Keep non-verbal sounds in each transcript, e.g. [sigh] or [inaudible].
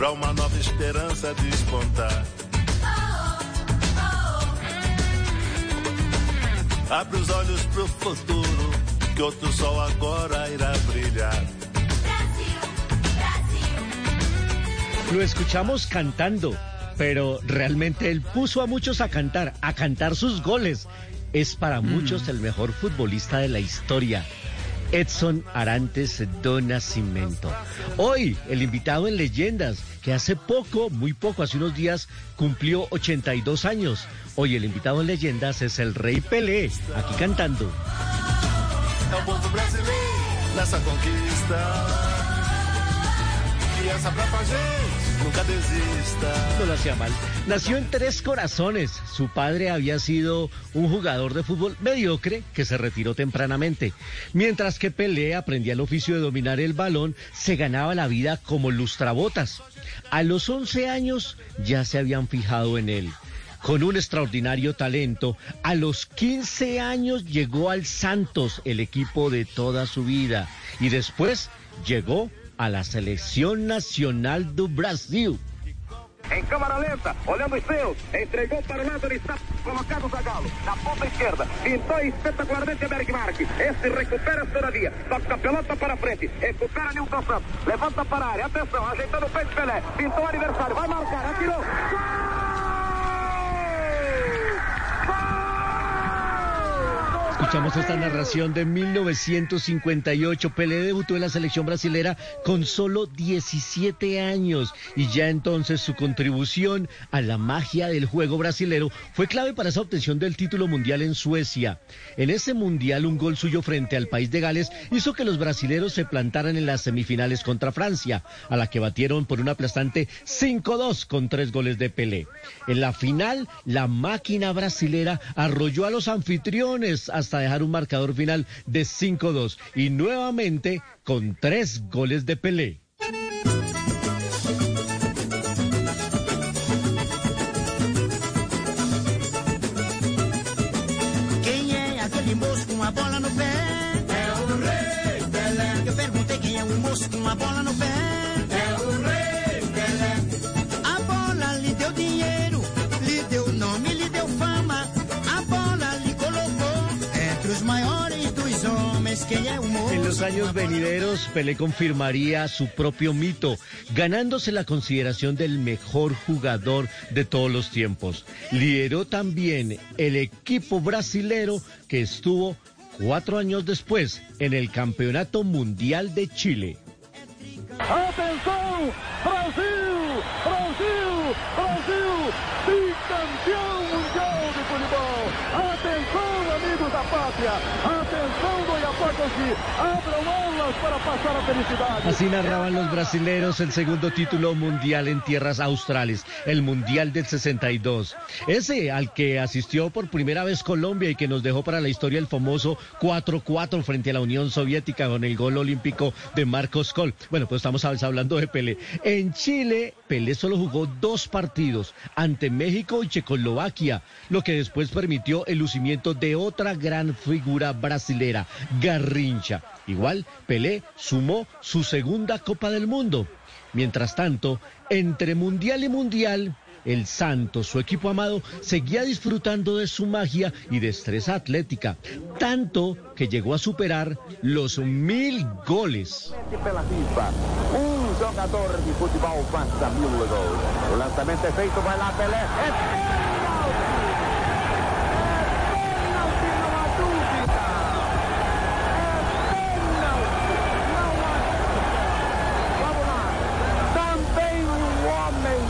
para uma nova esperança despontar. Abre os olhos pro futuro, que outro sol agora irá brilhar. Lo escuchamos cantando, pero realmente él puso a muchos a cantar, a cantar sus goles. Es para muchos el mejor futbolista de la historia. Edson Arantes do Nascimento. Hoy, el invitado en Leyendas, que hace poco, muy poco, hace unos días, cumplió 82 años. Hoy el invitado en Leyendas es el Rey Pelé, aquí cantando. Nunca. No lo hacía mal. Nació en Tres Corazones. Su padre había sido un jugador de fútbol mediocre que se retiró tempranamente. Mientras que Pelé aprendía el oficio de dominar el balón, se ganaba la vida como lustrabotas. A los 11 años ya se habían fijado en él. Con un extraordinario talento, a los 15 años llegó al Santos, el equipo de toda su vida. Y después llegó a la selección nacional do Brasil. Em câmara lenta, olhando os seus, entregou para o lado, está colocado o Zagallo, na ponta esquerda, pintou espetacularmente Marques, esse recupera todavia, toca a pelota para frente, recupera Nilton Santos, levanta para a área, atenção, ajeitando o peito Pelé, pintou o adversário, vai marcar, atirou, Escuchamos esta narración de 1958. Pelé debutó en la selección brasilera con solo 17 años y ya entonces su contribución a la magia del juego brasilero fue clave para esa obtención del título mundial en Suecia. En ese mundial un gol suyo frente al país de Gales hizo que los brasileros se plantaran en las semifinales contra Francia, a la que batieron por un aplastante 5-2 con tres goles de Pelé. En la final, la máquina brasilera arrolló a los anfitriones hasta dejar un marcador final de 5-2 y nuevamente con tres goles de Pelé. Com a bola no pé? Años venideros, Pelé confirmaría su propio mito, ganándose la consideración del mejor jugador de todos los tiempos. Lideró también el equipo brasilero que estuvo cuatro años después en el Campeonato Mundial de Chile. Atenção, Brasil, Brasil, Brasil, bicampeão mundial de futebol. Atenção, amigos da pátria, atenção abram aulas para passar a felicidade. Así narraban los brasileros el segundo título mundial en tierras australes, el Mundial del 62. Ese al que asistió por primera vez Colombia y que nos dejó para la historia el famoso 4-4 frente a la Unión Soviética con el gol olímpico de Marcos Col. Bueno, pues estamos hablando de Pelé. En Chile, Pelé solo jugó dos partidos ante México y Checoslovaquia, lo que después permitió el lucimiento de otra gran figura brasilera, Garrincha. Igual, Pelé sumó su segunda Copa del Mundo. Mientras tanto, entre mundial y mundial, el Santos, su equipo amado, seguía disfrutando de su magia y destreza atlética, tanto que llegó a superar los mil goles. jogador de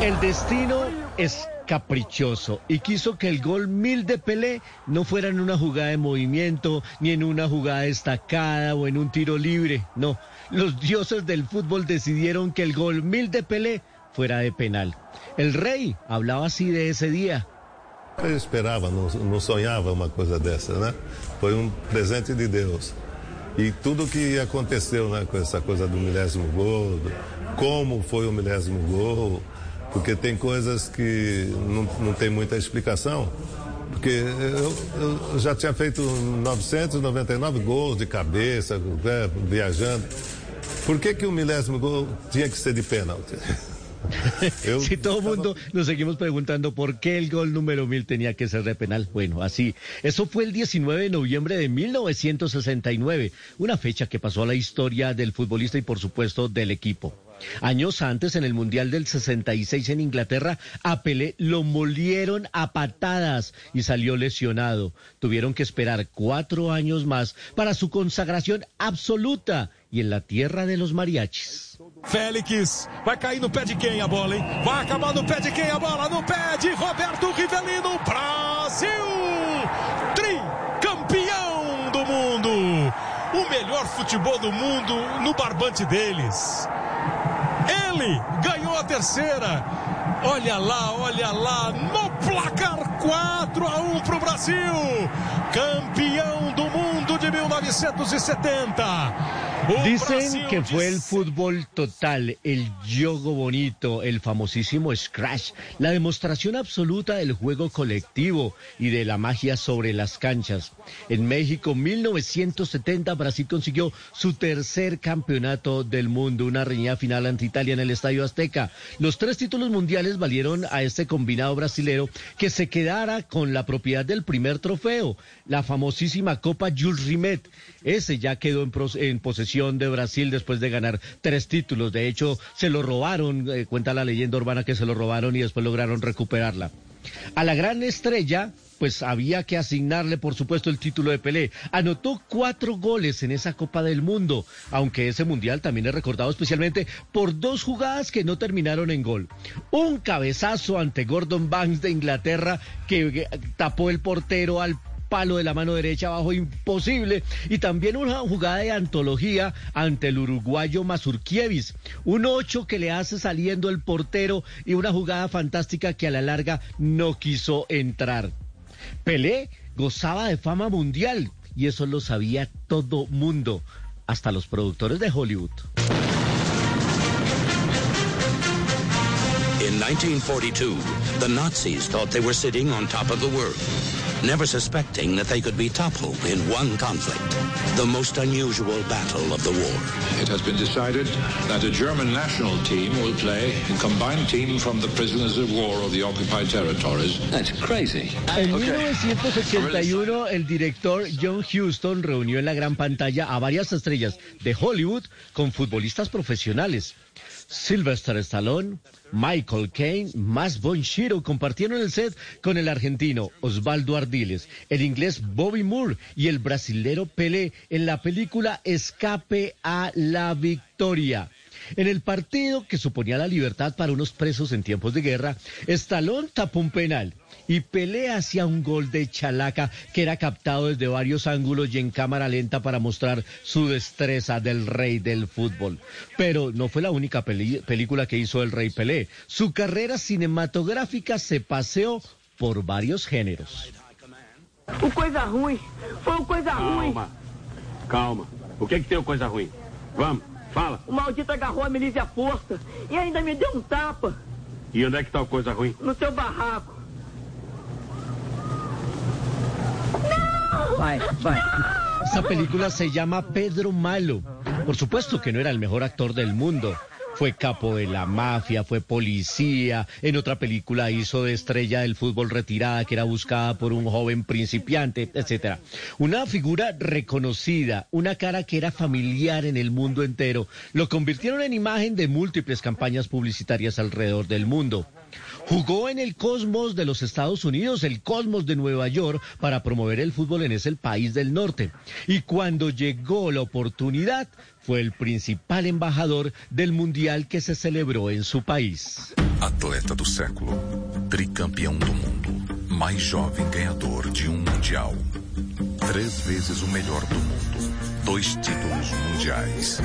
El destino es caprichoso y quiso que el gol mil de Pelé no fuera en una jugada de movimiento, ni en una jugada destacada o en un tiro libre. No, los dioses del fútbol decidieron que el gol mil de Pelé fuera de penal. El rey hablaba así de ese día. Eu esperava, não, não sonhava uma coisa dessa, né? Foi um presente de Deus. E tudo que aconteceu né, com essa coisa do milésimo gol, como foi o milésimo gol, porque tem coisas que não, não tem muita explicação. Porque eu, eu já tinha feito 999 gols de cabeça, né, viajando. Por que, que o milésimo gol tinha que ser de pênalti? [laughs] Si todo el mundo nos seguimos preguntando por qué el gol número mil tenía que ser de penal. Bueno, así. Eso fue el 19 de noviembre de 1969, una fecha que pasó a la historia del futbolista y por supuesto del equipo. Años antes, en el Mundial del 66 en Inglaterra, a Pelé lo molieron a patadas y salió lesionado. Tuvieron que esperar cuatro años más para su consagración absoluta y en la tierra de los mariachis. Félix, vai cair no pé de quem a bola, hein? Vai acabar no pé de quem a bola? No pé de Roberto Rivelino, Brasil! Tricampeão do mundo! O melhor futebol do mundo no barbante deles. Ele ganhou a terceira. Olha lá, olha lá, no placar 4 a 1 para o Brasil. Campeão do mundo de 1970. Dicen que fue el fútbol total, el yogo bonito, el famosísimo scratch, la demostración absoluta del juego colectivo y de la magia sobre las canchas. En México, 1970, Brasil consiguió su tercer campeonato del mundo, una reñida final ante Italia en el Estadio Azteca. Los tres títulos mundiales valieron a este combinado brasilero que se quedara con la propiedad del primer trofeo, la famosísima Copa Jules Rimet. Ese ya quedó en, en posesión de Brasil después de ganar tres títulos. De hecho, se lo robaron, eh, cuenta la leyenda urbana que se lo robaron y después lograron recuperarla. A la gran estrella, pues había que asignarle, por supuesto, el título de Pelé. Anotó cuatro goles en esa Copa del Mundo, aunque ese Mundial también es recordado especialmente por dos jugadas que no terminaron en gol. Un cabezazo ante Gordon Banks de Inglaterra que eh, tapó el portero al palo de la mano derecha abajo imposible y también una jugada de antología ante el uruguayo Mazurkiewicz, un ocho que le hace saliendo el portero y una jugada fantástica que a la larga no quiso entrar. Pelé gozaba de fama mundial y eso lo sabía todo mundo, hasta los productores de Hollywood. In 1942, the Nazis thought they were sitting on top of the world. Never suspecting that they could be toppled in one conflict, the most unusual battle of the war. It has been decided that a German national team will play a combined team from the prisoners of war of the occupied territories. That's crazy. En 1981, el director John Huston reunió en la gran pantalla a varias estrellas de Hollywood con futbolistas profesionales. Sylvester Stallone, Michael Caine, Max von Shiro compartieron el set con el argentino Osvaldo Ardiles, el inglés Bobby Moore y el brasilero Pelé en la película Escape a la Victoria. En el partido que suponía la libertad para unos presos en tiempos de guerra, Stallone tapó un penal y pelea hacia un gol de Chalaca que era captado desde varios ángulos y en cámara lenta para mostrar su destreza del rey del fútbol. Pero no fue la única película que hizo el rey Pelé. Su carrera cinematográfica se paseó por varios géneros. O coisa ruim, foi coisa ruim. Calma, calma. O que que tem coisa ruim? Vamos, fala. O maldito agarrou a milícia à força e ainda me deu um tapa. E onde é que tá o coisa ruim? No seu barraco. Esta película se llama Pedro Malo. Por supuesto que no era el mejor actor del mundo. Fue capo de la mafia, fue policía. En otra película hizo de estrella del fútbol retirada que era buscada por un joven principiante, etcétera. Una figura reconocida, una cara que era familiar en el mundo entero. Lo convirtieron en imagen de múltiples campañas publicitarias alrededor del mundo. Jugó en el Cosmos de los Estados Unidos, el Cosmos de Nueva York, para promover el fútbol en ese país del norte. Y cuando llegó la oportunidad, fue el principal embajador del mundial que se celebró en su país. Atleta do século, tricampeão do mundo, mais jovem ganhador de um mundial. Três vezes o melhor do mundo, dois títulos mundiais,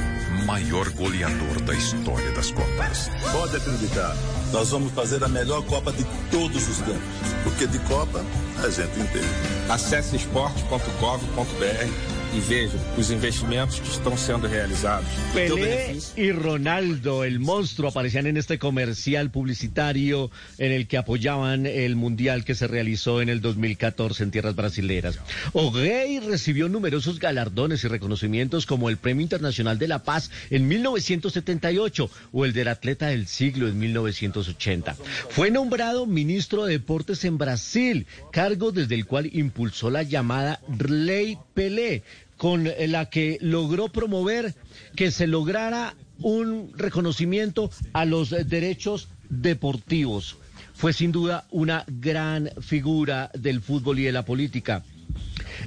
maior goleador da história das Copas. Pode acreditar, nós vamos fazer a melhor Copa de todos os tempos, porque de Copa a gente entende. Acesse esporte.gov.br e vejo os investimentos que estão sendo realizados. Pelé y Ronaldo, el monstruo, aparecían en este comercial publicitario en el que apoyaban el mundial que se realizó en el 2014 en tierras brasileras. O'Gay recibió numerosos galardones y reconocimientos como el Premio Internacional de la Paz en 1978 o el del Atleta del Siglo en 1980. Fue nombrado ministro de Deportes en Brasil, cargo desde el cual impulsó la llamada Ley Pelé, con la que logró promover que se lograra un reconocimiento a los derechos deportivos. Fue sin duda una gran figura del fútbol y de la política.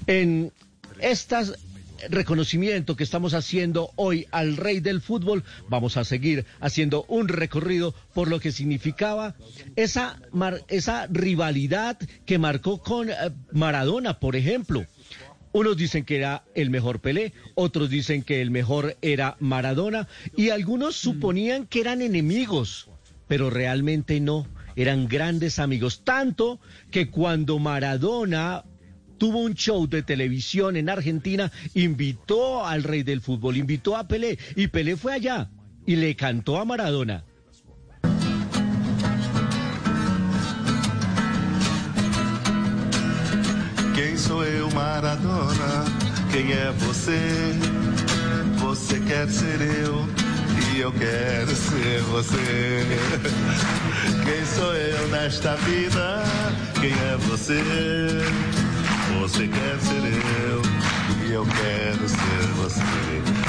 En estas reconocimiento que estamos haciendo hoy al rey del fútbol, vamos a seguir haciendo un recorrido por lo que significaba esa, esa rivalidad que marcó con eh, Maradona, por ejemplo. Unos dicen que era el mejor Pelé, otros dicen que el mejor era Maradona y algunos suponían que eran enemigos, pero realmente no, eran grandes amigos, tanto que cuando Maradona tuvo un show de televisión en Argentina, invitó al rey del fútbol, invitó a Pelé y Pelé fue allá y le cantó a Maradona. Quem sou eu, Maradona? Quem é você? Você quer ser eu e eu quero ser você. Quem sou eu nesta vida? Quem é você? Você quer ser eu e eu quero ser você.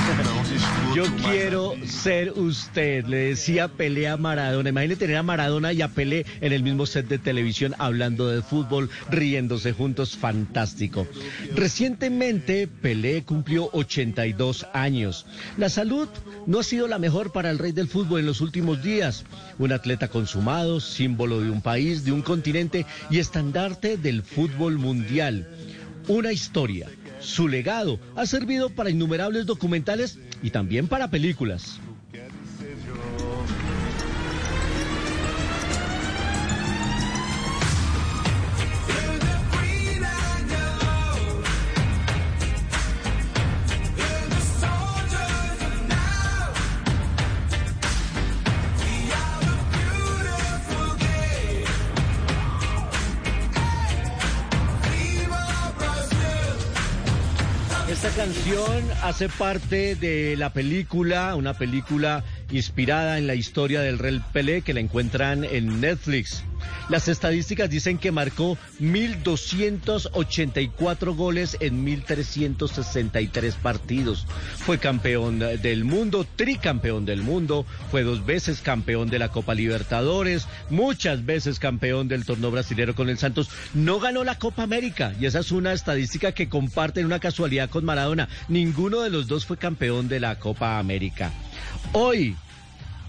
Yo quiero ser usted, le decía Pelé a Maradona. Imagínate tener a Maradona y a Pelé en el mismo set de televisión hablando de fútbol, riéndose juntos, fantástico. Recientemente Pelé cumplió 82 años. La salud no ha sido la mejor para el rey del fútbol en los últimos días. Un atleta consumado, símbolo de un país, de un continente y estandarte del fútbol mundial. Una historia su legado ha servido para innumerables documentales y también para películas. Canción hace parte de la película, una película inspirada en la historia del Rey Pelé que la encuentran en Netflix. Las estadísticas dicen que marcó 1.284 goles en 1.363 partidos. Fue campeón del mundo, tricampeón del mundo, fue dos veces campeón de la Copa Libertadores, muchas veces campeón del torneo brasilero con el Santos. No ganó la Copa América y esa es una estadística que comparten una casualidad con Maradona. Ninguno de los dos fue campeón de la Copa América. Hoy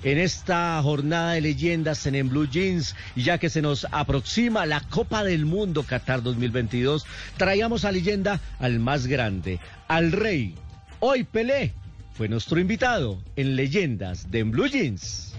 en esta jornada de leyendas en, Blue Jeans, ya que se nos aproxima la Copa del Mundo Qatar 2022, traíamos a leyenda al más grande, al rey. Hoy Pelé fue nuestro invitado en Leyendas de en Blue Jeans.